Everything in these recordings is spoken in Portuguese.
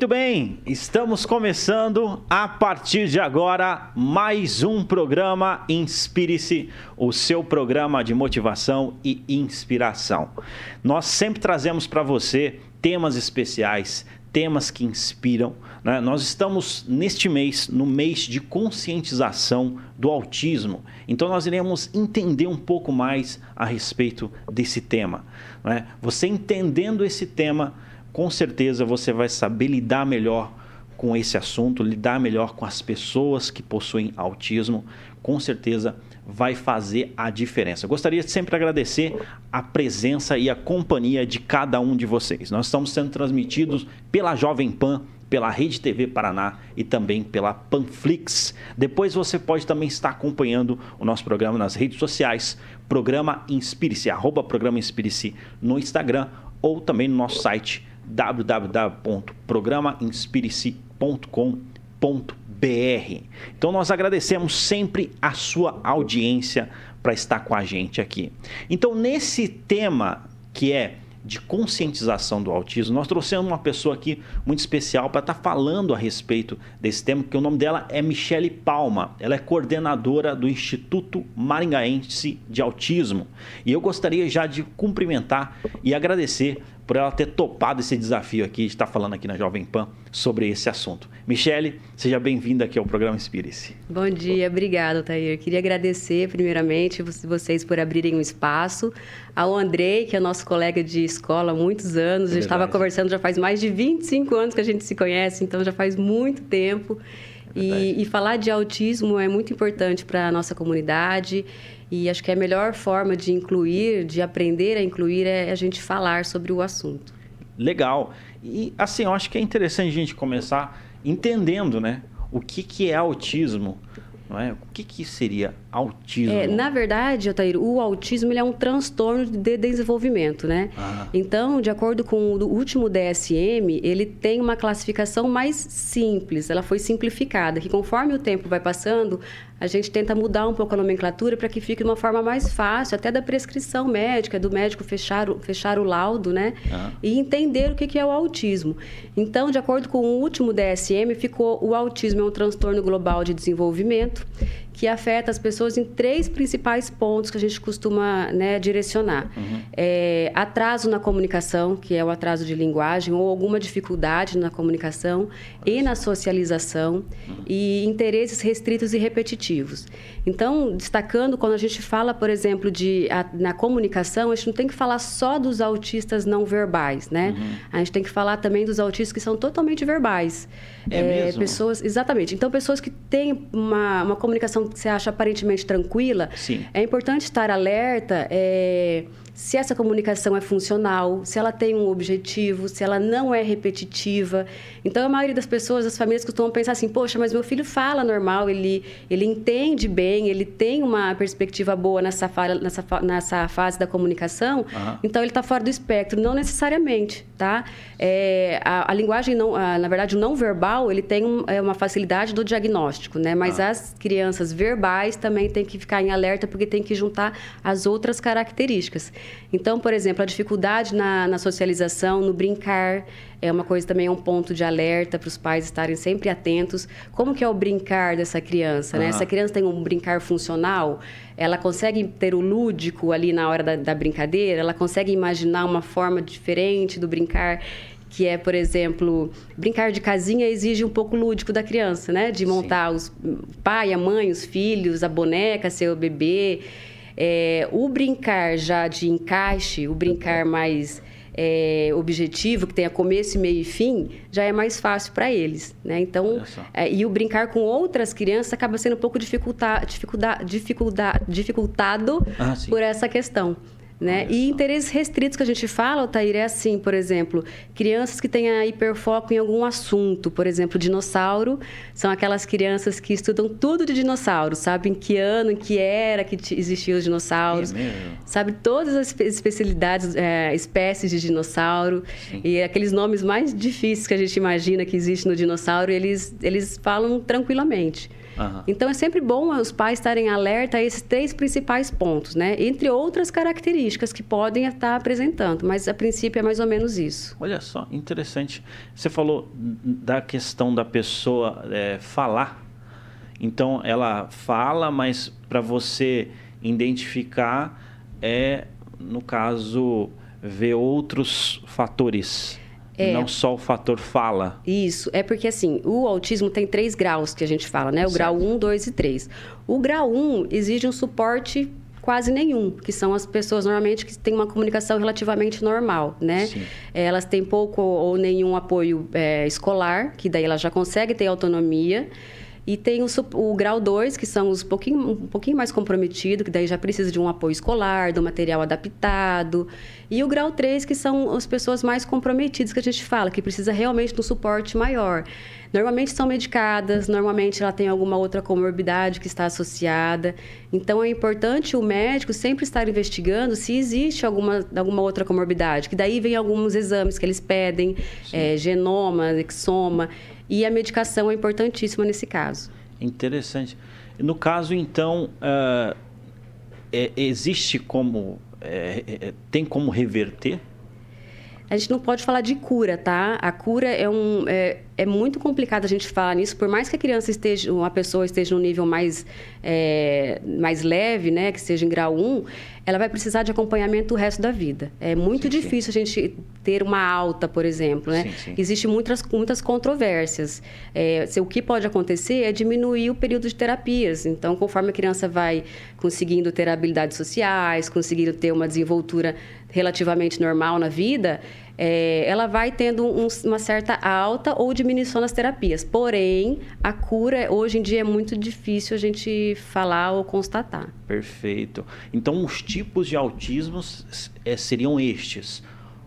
Muito bem, estamos começando a partir de agora mais um programa Inspire-se, o seu programa de motivação e inspiração. Nós sempre trazemos para você temas especiais, temas que inspiram. Né? Nós estamos neste mês, no mês de conscientização do autismo. Então nós iremos entender um pouco mais a respeito desse tema. Né? Você entendendo esse tema com certeza você vai saber lidar melhor com esse assunto, lidar melhor com as pessoas que possuem autismo, com certeza vai fazer a diferença. gostaria de sempre agradecer a presença e a companhia de cada um de vocês. Nós estamos sendo transmitidos pela Jovem Pan, pela Rede TV Paraná e também pela Panflix. Depois você pode também estar acompanhando o nosso programa nas redes sociais, Programa Inspire-se, arroba Programa Inspire-se no Instagram ou também no nosso site www.programainspirice.com.br. Então nós agradecemos sempre a sua audiência para estar com a gente aqui. Então nesse tema que é de conscientização do autismo, nós trouxemos uma pessoa aqui muito especial para estar tá falando a respeito desse tema, que o nome dela é Michele Palma. Ela é coordenadora do Instituto Maringaense de Autismo. E eu gostaria já de cumprimentar e agradecer por ela ter topado esse desafio aqui, de estar falando aqui na Jovem Pan sobre esse assunto. Michele, seja bem-vinda aqui ao programa Inspire-se. Bom dia, obrigado, Tair. Queria agradecer, primeiramente, vocês por abrirem um espaço. Ao Andrei, que é nosso colega de escola há muitos anos, é a gente estava conversando já faz mais de 25 anos que a gente se conhece, então já faz muito tempo. É e, e falar de autismo é muito importante para a nossa comunidade e acho que a melhor forma de incluir, de aprender a incluir, é a gente falar sobre o assunto. Legal. E assim, eu acho que é interessante a gente começar entendendo, né? O que, que é autismo? Não é? O que, que seria autismo? É, na verdade, Otair, o autismo é um transtorno de desenvolvimento, né? Ah. Então, de acordo com o último DSM, ele tem uma classificação mais simples, ela foi simplificada, que conforme o tempo vai passando, a gente tenta mudar um pouco a nomenclatura para que fique de uma forma mais fácil, até da prescrição médica, do médico fechar o, fechar o laudo, né? Uhum. E entender o que é o autismo. Então, de acordo com o último DSM, ficou o autismo é um transtorno global de desenvolvimento que afeta as pessoas em três principais pontos que a gente costuma né, direcionar. Uhum. É, atraso na comunicação, que é o atraso de linguagem, ou alguma dificuldade na comunicação e na socialização, uhum. e interesses restritos e repetitivos. Então, destacando, quando a gente fala, por exemplo, de a, na comunicação, a gente não tem que falar só dos autistas não verbais, né? Uhum. A gente tem que falar também dos autistas que são totalmente verbais. É, é mesmo? Pessoas, exatamente. Então, pessoas que têm uma, uma comunicação que você acha aparentemente tranquila, Sim. é importante estar alerta. É, se essa comunicação é funcional, se ela tem um objetivo, se ela não é repetitiva. Então, a maioria das pessoas, as famílias costumam pensar assim: poxa, mas meu filho fala normal, ele, ele entende bem, ele tem uma perspectiva boa nessa, nessa, nessa fase da comunicação, uhum. então ele está fora do espectro. Não necessariamente, tá? É, a, a, linguagem, não, a, na verdade, o não verbal, ele tem um, é uma facilidade do diagnóstico, né? Mas uhum. as crianças verbais também têm que ficar em alerta, porque tem que juntar as outras características. Então, por exemplo, a dificuldade na, na socialização, no brincar, é uma coisa também, é um ponto de alerta para os pais estarem sempre atentos. Como que é o brincar dessa criança, né? Uhum. Essa criança tem um brincar funcional, ela consegue ter o lúdico ali na hora da, da brincadeira, ela consegue imaginar uma forma diferente do brincar que é, por exemplo, brincar de casinha exige um pouco lúdico da criança, né? De montar Sim. os pai, a mãe, os filhos, a boneca, seu bebê. É, o brincar já de encaixe, o brincar mais é, objetivo, que tenha começo, meio e fim, já é mais fácil para eles. Né? Então, é, e o brincar com outras crianças acaba sendo um pouco dificulta, dificulta, dificulta, dificultado ah, por essa questão. Né? E interesses restritos que a gente fala, Altair, é assim, por exemplo, crianças que têm hiperfoco em algum assunto, por exemplo, dinossauro, são aquelas crianças que estudam tudo de dinossauro, sabem que ano, em que era que existiam os dinossauros, é sabe todas as especialidades, é, espécies de dinossauro Sim. e aqueles nomes mais difíceis que a gente imagina que existe no dinossauro, eles, eles falam tranquilamente. Uhum. Então é sempre bom os pais estarem alerta a esses três principais pontos, né? Entre outras características que podem estar apresentando, mas a princípio é mais ou menos isso. Olha só, interessante. Você falou da questão da pessoa é, falar. Então ela fala, mas para você identificar é, no caso, ver outros fatores. É, não só o fator fala. Isso, é porque assim, o autismo tem três graus que a gente fala, né? O certo. grau 1, 2 e 3. O grau 1 exige um suporte quase nenhum, que são as pessoas normalmente que têm uma comunicação relativamente normal, né? Sim. Elas têm pouco ou nenhum apoio é, escolar, que daí elas já conseguem ter autonomia. E tem o, o grau 2, que são os pouquinho, um pouquinho mais comprometidos, que daí já precisa de um apoio escolar, do material adaptado. E o grau 3, que são as pessoas mais comprometidas que a gente fala, que precisa realmente de um suporte maior. Normalmente são medicadas, normalmente ela tem alguma outra comorbidade que está associada. Então é importante o médico sempre estar investigando se existe alguma, alguma outra comorbidade, que daí vem alguns exames que eles pedem, é, genoma, exoma. E a medicação é importantíssima nesse caso. Interessante. No caso, então, uh, é, existe como. É, é, tem como reverter? A gente não pode falar de cura, tá? A cura é um. É, é muito complicado a gente falar nisso, por mais que a criança esteja, uma pessoa esteja num nível mais, é, mais leve, né, que seja em grau 1, ela vai precisar de acompanhamento o resto da vida. É muito sim, difícil sim. a gente ter uma alta, por exemplo, né? Sim, Existem muitas, muitas controvérsias. É, se, o que pode acontecer é diminuir o período de terapias. Então, conforme a criança vai conseguindo ter habilidades sociais, conseguindo ter uma desenvoltura relativamente normal na vida, é, ela vai tendo um, uma certa alta ou diminuição nas terapias. Porém, a cura hoje em dia é muito difícil a gente falar ou constatar. Perfeito. Então, os tipos de autismo é, seriam estes.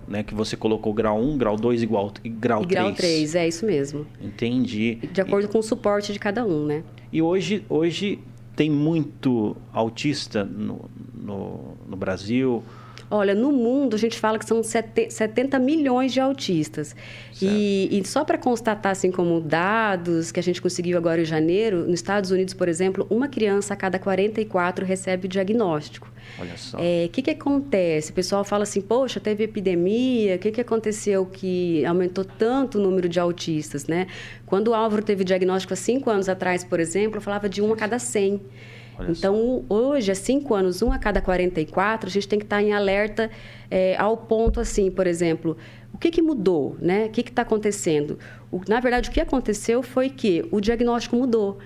Né, que você colocou grau 1, grau 2 igual grau e 3. Grau 3, é isso mesmo. Entendi. De acordo e... com o suporte de cada um, né? E hoje, hoje tem muito autista no, no, no Brasil, Olha, no mundo a gente fala que são 70 milhões de autistas. E, e, só para constatar, assim, como dados que a gente conseguiu agora em janeiro, nos Estados Unidos, por exemplo, uma criança a cada 44 recebe o diagnóstico. Olha só. O é, que, que acontece? O pessoal fala assim, poxa, teve epidemia, o que, que aconteceu que aumentou tanto o número de autistas, né? Quando o Álvaro teve diagnóstico há cinco anos atrás, por exemplo, eu falava de um a cada 100. Olha então, só. hoje, há cinco anos, um a cada 44, a gente tem que estar em alerta é, ao ponto assim, por exemplo, o que, que mudou, né? O que está acontecendo? O, na verdade, o que aconteceu foi que o diagnóstico mudou.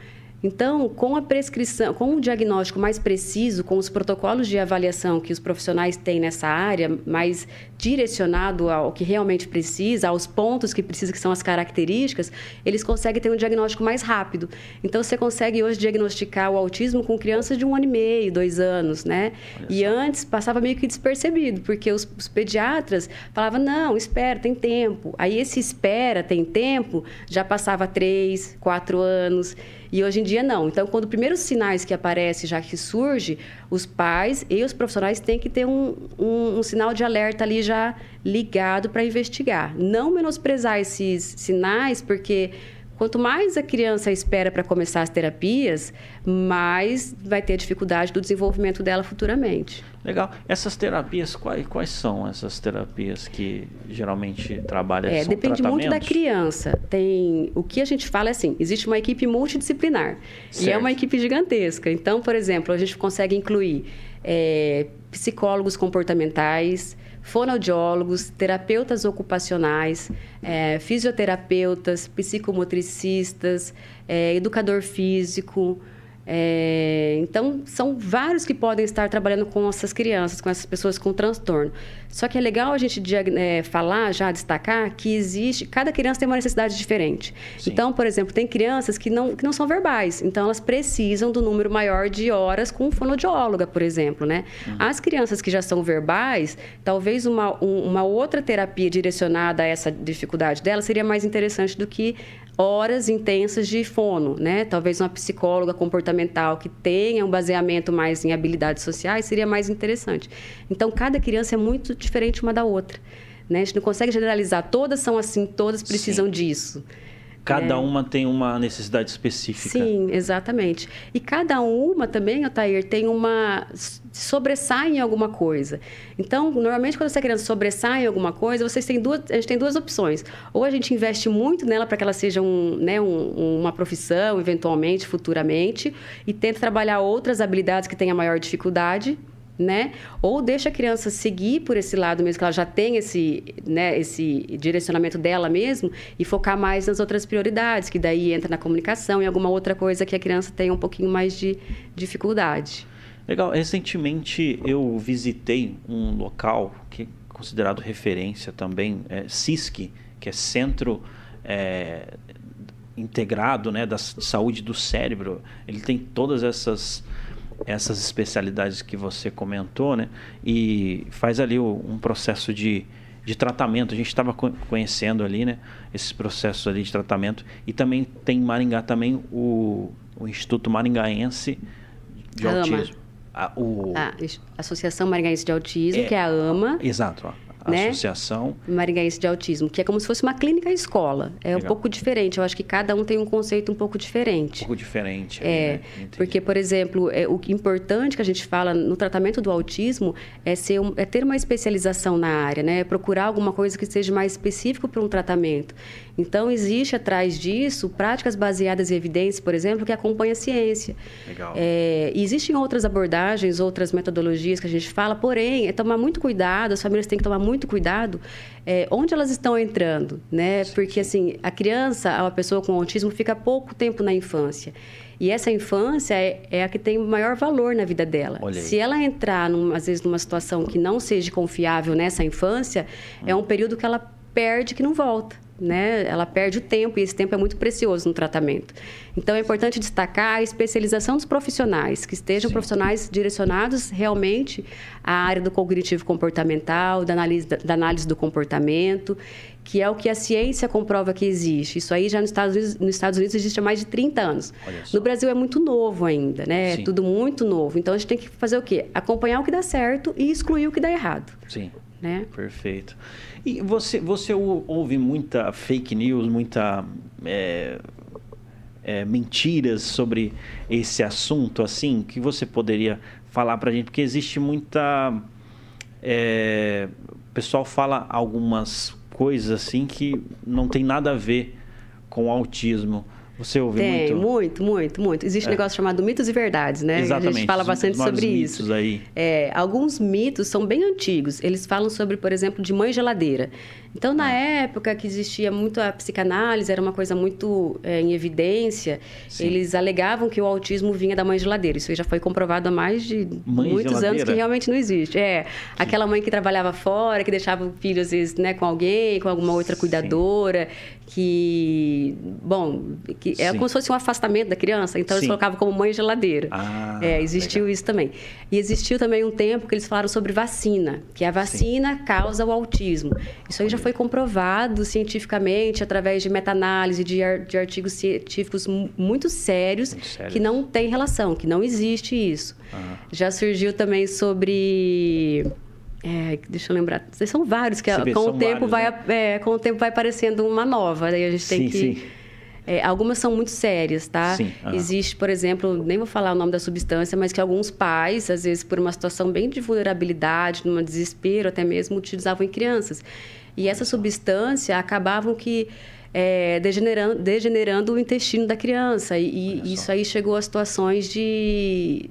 Então, com a prescrição, com o diagnóstico mais preciso, com os protocolos de avaliação que os profissionais têm nessa área, mais direcionado ao que realmente precisa, aos pontos que precisa, que são as características, eles conseguem ter um diagnóstico mais rápido. Então, você consegue hoje diagnosticar o autismo com crianças de um ano e meio, dois anos, né? E antes passava meio que despercebido, porque os, os pediatras falavam, não, espera, tem tempo. Aí esse espera, tem tempo, já passava três, quatro anos. E hoje em dia não. Então, quando os primeiros sinais que aparecem, já que surge, os pais e os profissionais têm que ter um, um, um sinal de alerta ali já ligado para investigar. Não menosprezar esses sinais, porque Quanto mais a criança espera para começar as terapias, mais vai ter dificuldade do desenvolvimento dela futuramente. Legal. Essas terapias, quais, quais são essas terapias que geralmente trabalham? É, depende muito da criança. Tem o que a gente fala é assim: existe uma equipe multidisciplinar certo. e é uma equipe gigantesca. Então, por exemplo, a gente consegue incluir é, psicólogos comportamentais fonoaudiólogos, terapeutas ocupacionais, é, fisioterapeutas, psicomotricistas, é, educador físico, é, então, são vários que podem estar trabalhando com essas crianças, com essas pessoas com transtorno. Só que é legal a gente é, falar, já destacar, que existe. Cada criança tem uma necessidade diferente. Sim. Então, por exemplo, tem crianças que não, que não são verbais. Então, elas precisam do número maior de horas com fonoaudióloga, por exemplo. Né? Uhum. As crianças que já são verbais, talvez uma, um, uma outra terapia direcionada a essa dificuldade dela seria mais interessante do que horas intensas de fono, né? Talvez uma psicóloga comportamental que tenha um baseamento mais em habilidades sociais seria mais interessante. Então, cada criança é muito diferente uma da outra. Né? A gente não consegue generalizar. Todas são assim, todas precisam Sim. disso. Cada é. uma tem uma necessidade específica. Sim, exatamente. E cada uma também, Otair, tem uma. sobressai em alguma coisa. Então, normalmente, quando você está querendo sobressai em alguma coisa, vocês têm duas, a gente tem duas opções. Ou a gente investe muito nela para que ela seja um, né, um, uma profissão, eventualmente, futuramente, e tenta trabalhar outras habilidades que tenham maior dificuldade né? Ou deixa a criança seguir por esse lado mesmo, que ela já tem esse, né, esse direcionamento dela mesmo, e focar mais nas outras prioridades, que daí entra na comunicação e alguma outra coisa que a criança tem um pouquinho mais de dificuldade. Legal. Recentemente eu visitei um local que é considerado referência também, é CISC, que é Centro é, Integrado né, da Saúde do Cérebro. Ele tem todas essas essas especialidades que você comentou, né? E faz ali um processo de, de tratamento. A gente estava conhecendo ali, né? Esses processos ali de tratamento. E também tem em Maringá também o, o Instituto Maringaense de Autismo. A, o... a Associação Maringaense de Autismo, é, que é a AMA. Exato. Ó né? Associação Maringaense de Autismo, que é como se fosse uma clínica escola. É Legal. um pouco diferente. Eu acho que cada um tem um conceito um pouco diferente. Um pouco diferente. É, né? porque, por exemplo, é, o importante que a gente fala no tratamento do autismo é, ser um, é ter uma especialização na área, né? É procurar alguma coisa que seja mais específico para um tratamento. Então, existe atrás disso práticas baseadas em evidências, por exemplo, que acompanham a ciência. Legal. É, existem outras abordagens, outras metodologias que a gente fala, porém, é tomar muito cuidado, as famílias têm que tomar muito cuidado é, onde elas estão entrando, né? Sim, Porque, sim. assim, a criança, a pessoa com autismo, fica pouco tempo na infância. E essa infância é, é, a que tem o maior valor na vida dela. Se ela entrar, num, às vezes, numa situação que não seja confiável nessa infância, hum. é um período que ela perde que não volta né? Ela perde o tempo e esse tempo é muito precioso no tratamento. Então é importante destacar a especialização dos profissionais, que estejam Sim. profissionais direcionados realmente à área do cognitivo comportamental, da análise, da análise do comportamento, que é o que a ciência comprova que existe. Isso aí já nos Estados Unidos, nos Estados Unidos existe há mais de 30 anos. No Brasil é muito novo ainda, né? Sim. É tudo muito novo. Então a gente tem que fazer o quê? Acompanhar o que dá certo e excluir o que dá errado. Sim. Né? Perfeito. E você, você ouve muita fake news, muita é, é, mentiras sobre esse assunto, assim, que você poderia falar para gente? Porque existe muita... É, o pessoal fala algumas coisas assim que não tem nada a ver com o autismo. Você ouve Tem, muito? muito, muito, muito. Existe é. um negócio chamado mitos e verdades, né? Exatamente. A gente fala bastante sobre mitos isso. Aí. É, alguns mitos são bem antigos. Eles falam sobre, por exemplo, de mãe geladeira. Então, na ah. época que existia muito a psicanálise, era uma coisa muito é, em evidência, Sim. eles alegavam que o autismo vinha da mãe geladeira. Isso já foi comprovado há mais de mãe muitos geladeira? anos que realmente não existe. É, Sim. aquela mãe que trabalhava fora, que deixava o filho, às vezes, né, com alguém, com alguma outra cuidadora, que, bom, que é como se fosse um afastamento da criança. Então, Sim. eles colocavam como mãe geladeira. Ah, é, existiu legal. isso também. E existiu também um tempo que eles falaram sobre vacina, que a vacina causa o autismo. Isso aí já foi comprovado cientificamente através de meta-análise de, de, artigos científicos muito sérios, muito sérios, que não tem relação, que não existe isso. Uhum. Já surgiu também sobre é, deixa eu lembrar. São vários que com o tempo vários, vai né? é, com o tempo vai aparecendo uma nova. Daí a gente tem sim, que sim. É, algumas são muito sérias, tá? Sim, Existe, por exemplo, nem vou falar o nome da substância, mas que alguns pais, às vezes por uma situação bem de vulnerabilidade, num desespero até mesmo, utilizavam em crianças. E essa substância acabavam que é, degenerando, degenerando o intestino da criança. E, e isso aí chegou a situações de,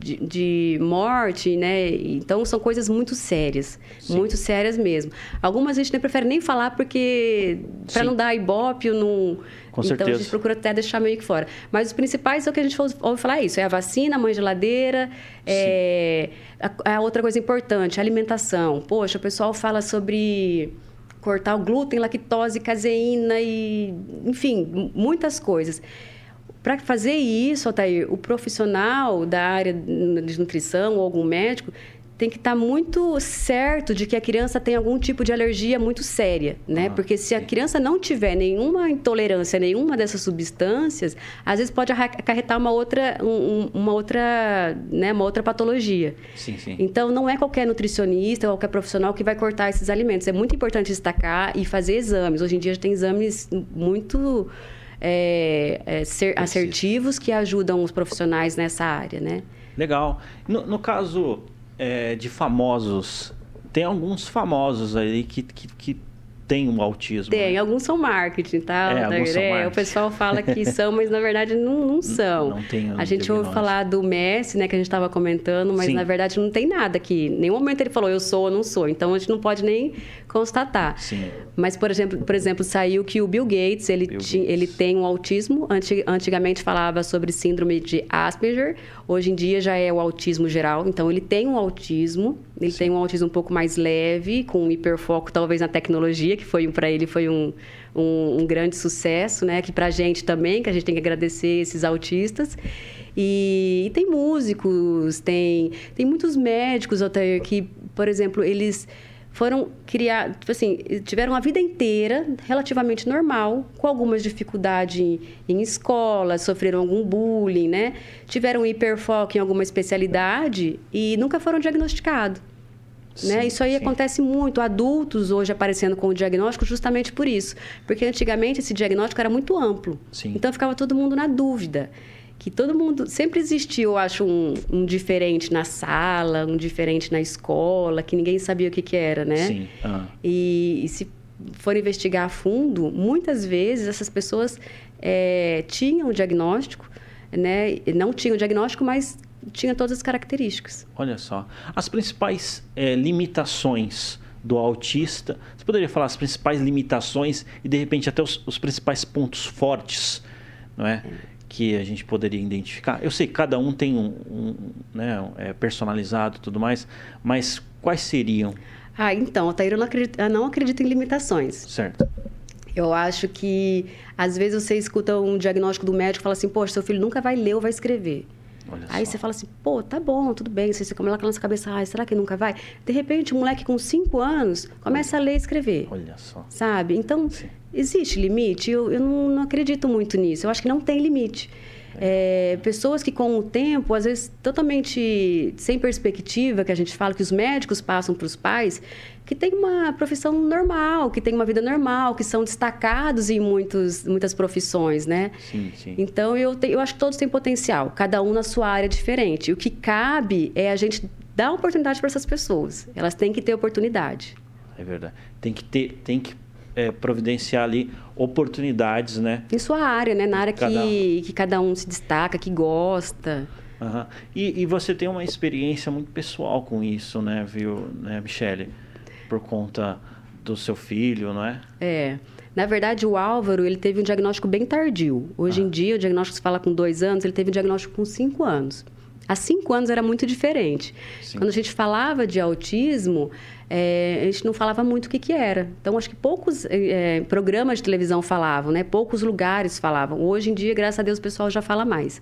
de, de, morte, né? Então, são coisas muito sérias. Sim. Muito sérias mesmo. Algumas a gente nem prefere nem falar porque... Para não dar ibope, não... Com então, certeza. a gente procura até deixar meio que fora. Mas os principais é o que a gente ouve falar é isso. É a vacina, a mãe geladeira, é... A, a outra coisa importante, a alimentação. Poxa, o pessoal fala sobre cortar o glúten, lactose, caseína e, enfim, muitas coisas. Para fazer isso, Altair, o profissional da área de nutrição ou algum médico tem que estar tá muito certo de que a criança tem algum tipo de alergia muito séria, né? Ah, Porque se a criança não tiver nenhuma intolerância, nenhuma dessas substâncias, às vezes pode acarretar uma outra, um, uma outra, né, uma outra patologia. Sim, sim. Então, não é qualquer nutricionista, qualquer profissional que vai cortar esses alimentos. É muito importante destacar e fazer exames. Hoje em dia, já tem exames muito é, é, ser, assertivos que ajudam os profissionais nessa área, né? Legal. No, no caso é, de famosos, tem alguns famosos aí que, que, que tem um autismo. Tem, né? alguns são marketing, tá? É, alguns são marketing. O pessoal fala que são, mas na verdade não, não são. Não, tem A gente ouve falar do Messi, né, que a gente estava comentando, mas Sim. na verdade não tem nada aqui. Em nenhum momento ele falou eu sou ou não sou. Então a gente não pode nem constatar. Sim. Mas, por exemplo, por exemplo, saiu que o Bill Gates, ele, Bill Gates. ele tem um autismo. Antigamente falava sobre síndrome de Asperger. Hoje em dia já é o autismo geral. Então, ele tem um autismo. Ele Sim. tem um autismo um pouco mais leve, com um hiperfoco talvez na tecnologia, que foi para ele foi um, um, um, grande sucesso, né? Que para a gente também, que a gente tem que agradecer esses autistas. E, e, tem músicos, tem, tem muitos médicos, Altair, que, por exemplo, eles foram criar, tipo assim, tiveram a vida inteira relativamente normal, com algumas dificuldades em, em escola, sofreram algum bullying, né? Tiveram hiperfoco em alguma especialidade e nunca foram diagnosticados. Né? Isso aí sim. acontece muito, adultos hoje aparecendo com o diagnóstico justamente por isso. Porque antigamente esse diagnóstico era muito amplo. Sim. Então ficava todo mundo na dúvida que todo mundo sempre existiu, eu acho, um, um, diferente na sala, um diferente na escola, que ninguém sabia o que, que era, né? Sim. Ah. E, e, se for investigar a fundo, muitas vezes essas pessoas é, tinham o diagnóstico, né? Não tinham o diagnóstico, mas tinham todas as características. Olha só, as principais é, limitações do autista, você poderia falar as principais limitações e de repente até os, os principais pontos fortes, não é? é que a gente poderia identificar? Eu sei que cada um tem um, um né, é personalizado e tudo mais, mas quais seriam? Ah, então, a Taíra não acredita, não acredita em limitações. Certo. Eu acho que, às vezes, você escuta um diagnóstico do médico e fala assim, poxa, seu filho nunca vai ler ou vai escrever. Olha Aí só. você fala assim, pô, tá bom, tudo bem. Você fica lá com a nossa cabeça, ah, será que nunca vai? De repente, um moleque com 5 anos começa a ler e escrever. Olha só. Sabe? Então, Sim. existe limite? Eu, eu não, não, acredito muito nisso. Eu acho que não tem limite. É, pessoas que com o tempo, às vezes totalmente sem perspectiva, que a gente fala que os médicos passam para os pais, que tem uma profissão normal, que tem uma vida normal, que são destacados em muitos, muitas profissões, né? Sim, sim. Então, eu, te, eu acho que todos têm potencial, cada um na sua área diferente. O que cabe é a gente dar oportunidade para essas pessoas. Elas têm que ter oportunidade. É verdade. Tem que ter, tem que é, providenciar ali oportunidades, né? Em sua área, né? Na área cada... Que, que cada um se destaca, que gosta. Uhum. E, e, você tem uma experiência muito pessoal com isso, né, viu, né, Michele? por conta do seu filho, não é? É. Na verdade, o Álvaro, ele teve um diagnóstico bem tardio. Hoje ah. em dia, o diagnóstico se fala com dois anos, ele teve um diagnóstico com cinco anos. Há cinco anos era muito diferente. Sim. Quando a gente falava de autismo, é, a gente não falava muito o que, que era. Então, acho que poucos é, programas de televisão falavam, né? Poucos lugares falavam. Hoje em dia, graças a Deus, o pessoal já fala mais.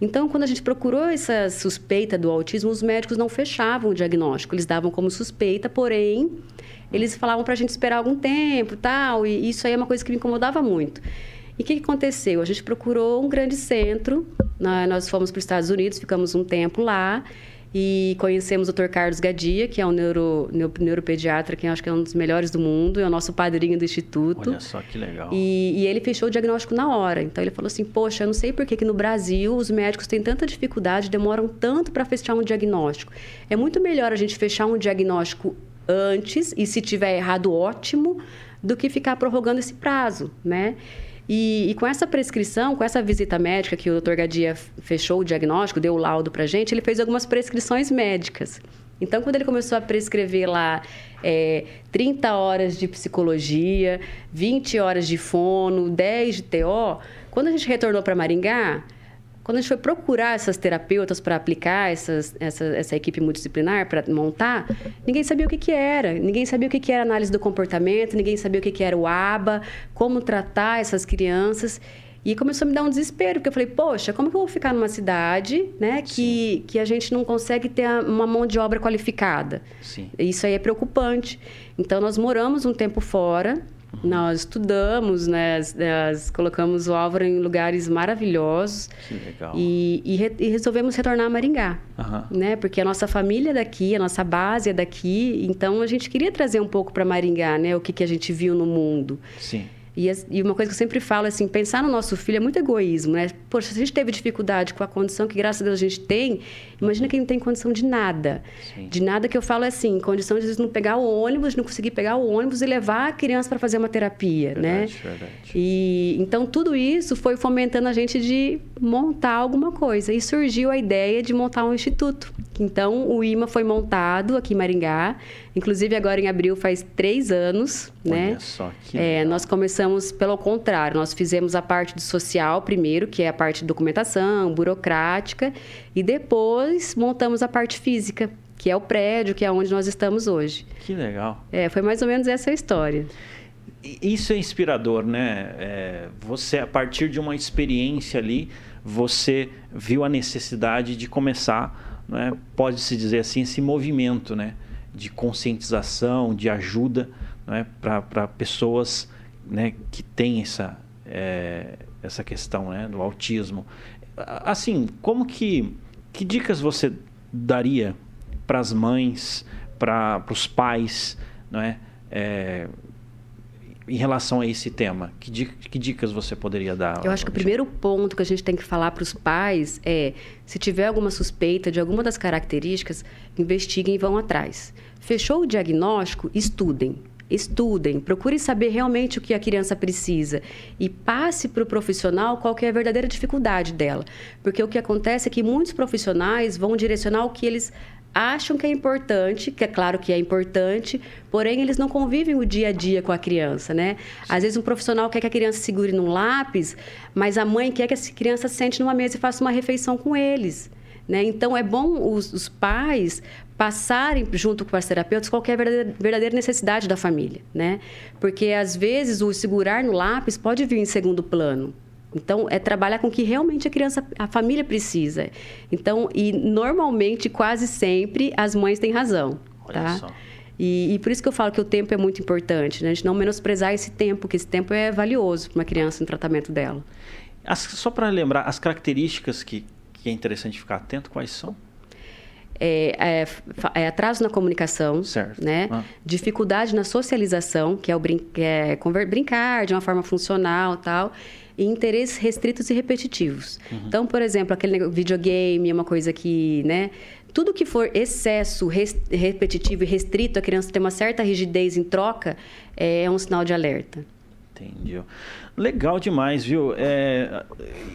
Então, quando a gente procurou essa suspeita do autismo, os médicos não fechavam o diagnóstico, eles davam como suspeita, porém, eles falavam para a gente esperar algum tempo tal, e isso aí é uma coisa que me incomodava muito. E o que, que, aconteceu? A gente procurou um grande centro, nós fomos para os Estados Unidos, ficamos um tempo lá, e conhecemos o Dr. Carlos Gadia, que é um neuro, neuropediatra, que eu acho que é um dos melhores do mundo, é o nosso padrinho do instituto. Olha só que legal. E, e ele fechou o diagnóstico na hora. Então ele falou assim: Poxa, eu não sei por que, que no Brasil os médicos têm tanta dificuldade, demoram tanto para fechar um diagnóstico. É muito melhor a gente fechar um diagnóstico antes, e se tiver errado, ótimo, do que ficar prorrogando esse prazo, né? E, e, com essa prescrição, com essa visita médica que o Dr. Gadia fechou o diagnóstico, deu o laudo para gente, ele fez algumas prescrições médicas. Então, quando ele começou a prescrever lá é, 30 horas de psicologia, 20 horas de fono, 10 de TO, quando a gente retornou para Maringá, quando a gente foi procurar essas terapeutas para aplicar essas, essa, essa equipe multidisciplinar, para montar, ninguém sabia o que, que era. Ninguém sabia o que, que era análise do comportamento, ninguém sabia o que, que era o ABA, como tratar essas crianças. E começou a me dar um desespero, porque eu falei, poxa, como que eu vou ficar numa cidade, né, que, que a gente não consegue ter uma mão de obra qualificada? Sim. Isso aí é preocupante. Então, nós moramos um tempo fora, nós estudamos, né, nós colocamos o Álvaro em lugares maravilhosos. Que legal. E, e, re, e resolvemos retornar a Maringá, Uhum. né? Porque a nossa família é daqui, a nossa base é daqui. Então, a gente queria trazer um pouco para Maringá, né? O que, que a gente viu no mundo. Sim. E, e uma coisa que eu sempre falo é assim, pensar no nosso filho é muito egoísmo, né? Poxa, se a gente teve dificuldade com a condição que, graças a Deus, a gente tem, imagina quem não tem condição de nada. Sim. De nada que eu falo é assim, condição de vezes, não pegar o ônibus, não conseguir pegar o ônibus e levar a criança para fazer uma terapia, né? Verdade, verdade. E então tudo isso foi fomentando a gente de montar alguma coisa e surgiu a ideia de montar um instituto. Então o IMA foi montado aqui em Maringá, inclusive agora em abril faz três anos, né? Olha só que É, nós começamos pelo contrário, nós fizemos a parte do social primeiro, que é a parte de documentação, burocrática, e depois montamos a parte física, que é o prédio, que é onde nós estamos hoje. Que legal. É, foi mais ou menos essa a história. Isso é inspirador, né? É, você, a partir de uma experiência ali, você viu a necessidade de começar, né? pode-se dizer assim, esse movimento né? De conscientização, de ajuda né? para pessoas né? que têm essa, é, essa questão né? do autismo. Assim, como que, que dicas você daria para as mães, para os pais, não é? É, em relação a esse tema? Que, di- que dicas você poderia dar? Eu acho que o primeiro ponto que a gente tem que falar para os pais é: se tiver alguma suspeita de alguma das características, investiguem e vão atrás. Fechou o diagnóstico? Estudem. Estudem, procure saber realmente o que a criança precisa e passe para o profissional qual é a verdadeira dificuldade dela. Porque o que acontece é que muitos profissionais vão direcionar o que eles acham que é importante, que é claro que é importante, porém eles não convivem o dia a dia com a criança, né? Às vezes um profissional quer que a criança segure num lápis, mas a mãe quer que a criança sente numa mesa e faça uma refeição com eles. Né? Então, é bom os, os pais passarem junto com as terapeutas qual que a verdadeira, verdadeira necessidade da família, né? Porque, às vezes, o segurar no lápis pode vir em segundo plano. Então, é trabalhar com o que realmente a criança, a família precisa. Então, e normalmente, quase sempre, as mães têm razão, Olha tá? só. E, e por isso que eu falo que o tempo é muito importante, né? A gente não menosprezar esse tempo, porque esse tempo é valioso para uma criança no tratamento dela. As- só para lembrar, as características que, que é interessante ficar atento, quais são? é, é, é atraso na comunicação, Certo. né? Ah. Dificuldade na socialização, que é o brin que é brincar de uma forma funcional, tal, e interesses restritos e repetitivos. Uhum. Então, por exemplo, aquele videogame é uma coisa que, né? Tudo que for excesso, repetitivo e restrito, a criança tem uma certa rigidez em troca, é um sinal de alerta. Entendi. Legal demais, viu? É,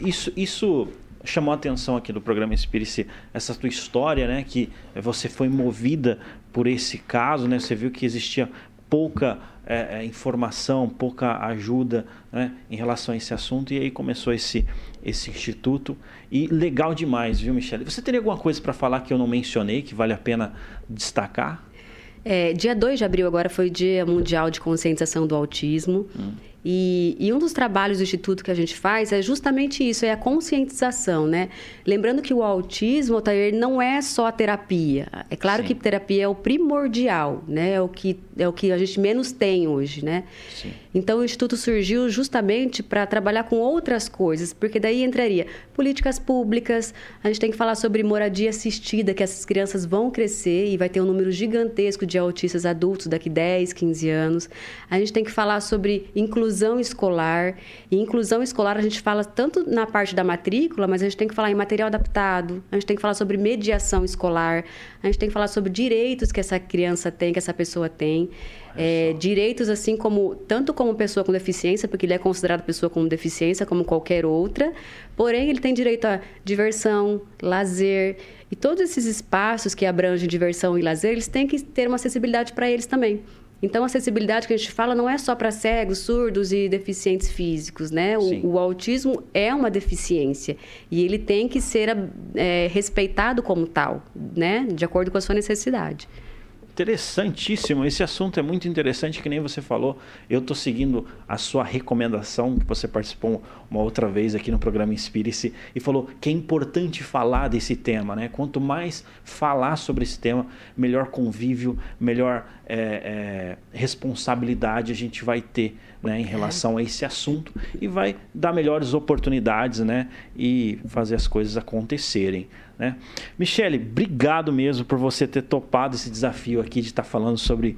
isso, isso chamou a atenção aqui do programa Inspire-se, essa tua história, né? Que você foi movida por esse caso, né? Você viu que existia pouca é, é, informação, pouca ajuda né, em relação a esse assunto e aí começou esse, esse instituto. E legal demais, viu, Michele? Você teria alguma coisa para falar que eu não mencionei, que vale a pena destacar? É, dia 2 de abril agora foi o Dia Mundial de Conscientização do Autismo. E, e um dos trabalhos do Instituto que a gente faz é justamente isso, é a conscientização, né? Lembrando que o autismo, Otair, não é só a terapia. É claro Sim. que terapia é o primordial, né? É o, que, é o que a gente menos tem hoje, né? Sim. Então, o Instituto surgiu justamente para trabalhar com outras coisas, porque daí entraria políticas públicas, a gente tem que falar sobre moradia assistida, que essas crianças vão crescer e vai ter um número gigantesco de autistas adultos daqui 10, 15 anos. A gente tem que falar sobre inclusão escolar. E inclusão escolar a gente fala tanto na parte da matrícula, mas a gente tem que falar em material adaptado, a gente tem que falar sobre mediação escolar, a gente tem que falar sobre direitos que essa criança tem, que essa pessoa tem. É, direitos assim como tanto como pessoa com deficiência, porque ele é considerado pessoa com deficiência como qualquer outra, porém ele tem direito a diversão, lazer e todos esses espaços que abrangem diversão e lazer, eles têm que ter uma acessibilidade para eles também. Então, a acessibilidade que a gente fala não é só para cegos, surdos e deficientes físicos, né? O, o autismo é uma deficiência e ele tem que ser é, respeitado como tal, né? De acordo com a sua necessidade. Interessantíssimo. Esse assunto é muito interessante, que nem você falou. Eu estou seguindo a sua recomendação, que você participou uma outra vez aqui no programa Inspire-se e falou que é importante falar desse tema, né? Quanto mais falar sobre esse tema, melhor convívio, melhor é, é, responsabilidade a gente vai ter né, em relação a esse assunto e vai dar melhores oportunidades né, e fazer as coisas acontecerem. Né? Michele, obrigado mesmo por você ter topado esse desafio aqui de estar falando sobre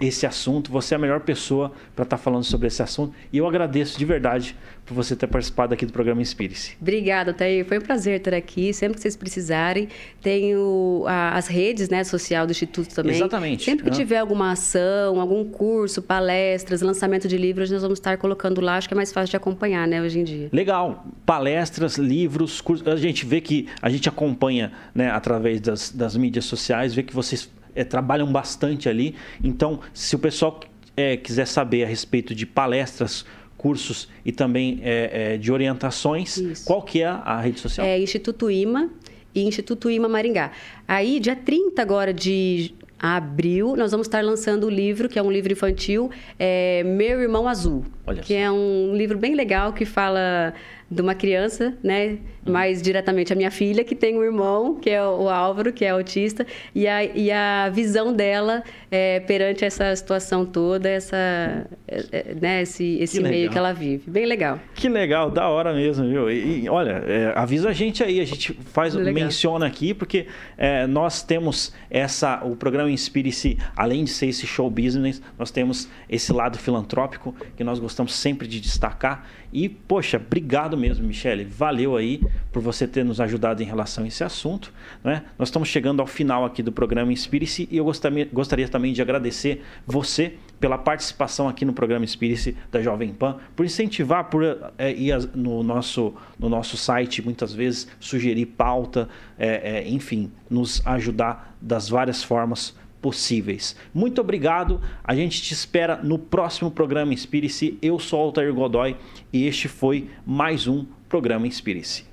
esse assunto. Você é a melhor pessoa para estar falando sobre esse assunto e eu agradeço de verdade por você ter participado aqui do programa Inspire-se. Obrigada, Thaí. Foi um prazer estar aqui. Sempre que vocês precisarem, tenho as redes né, social do Instituto também. Exatamente. Sempre que ah. tiver alguma ação, algum curso, palestras, lançamento de livros, nós vamos estar colocando lá. Acho que é mais fácil de acompanhar, né, hoje em dia. Legal. Palestras, livros, cursos. A gente vê que a gente acompanha né, através das, das mídias sociais, vê que vocês é, trabalham bastante ali. Então, se o pessoal é, quiser saber a respeito de palestras, cursos e também é, de orientações. Isso. Qual que é a rede social? É Instituto IMA e Instituto IMA Maringá. Aí, dia 30 agora de abril, nós vamos estar lançando o livro, que é um livro infantil, é Meu Irmão Azul. Olha que só. é um livro bem legal que fala de uma criança, né? Mais diretamente a minha filha, que tem um irmão, que é o Álvaro, que é autista, e a, e a visão dela é, perante essa situação toda, essa, é, é né, esse, esse que meio que ela vive. Bem legal. Que legal, da hora mesmo, viu? E, e olha, é, avisa a gente aí, a gente faz, menciona aqui, porque é, nós temos essa, o programa Inspire-se, além de ser esse show business, nós temos esse lado filantrópico que nós gostamos sempre de destacar. E, poxa, obrigado mesmo, Michele. Valeu aí por você ter nos ajudado em relação a esse assunto. Né? Nós estamos chegando ao final aqui do programa Inspire-se e eu gostaria, gostaria também de agradecer você pela participação aqui no programa Inspire-se da Jovem Pan, por incentivar, por é, ir no nosso, no nosso site, muitas vezes sugerir pauta, é, é, enfim, nos ajudar das várias formas possíveis. Muito obrigado. A gente te espera no próximo programa Inspire-se. Eu sou Altair Godoy e este foi mais um programa Inspire-se.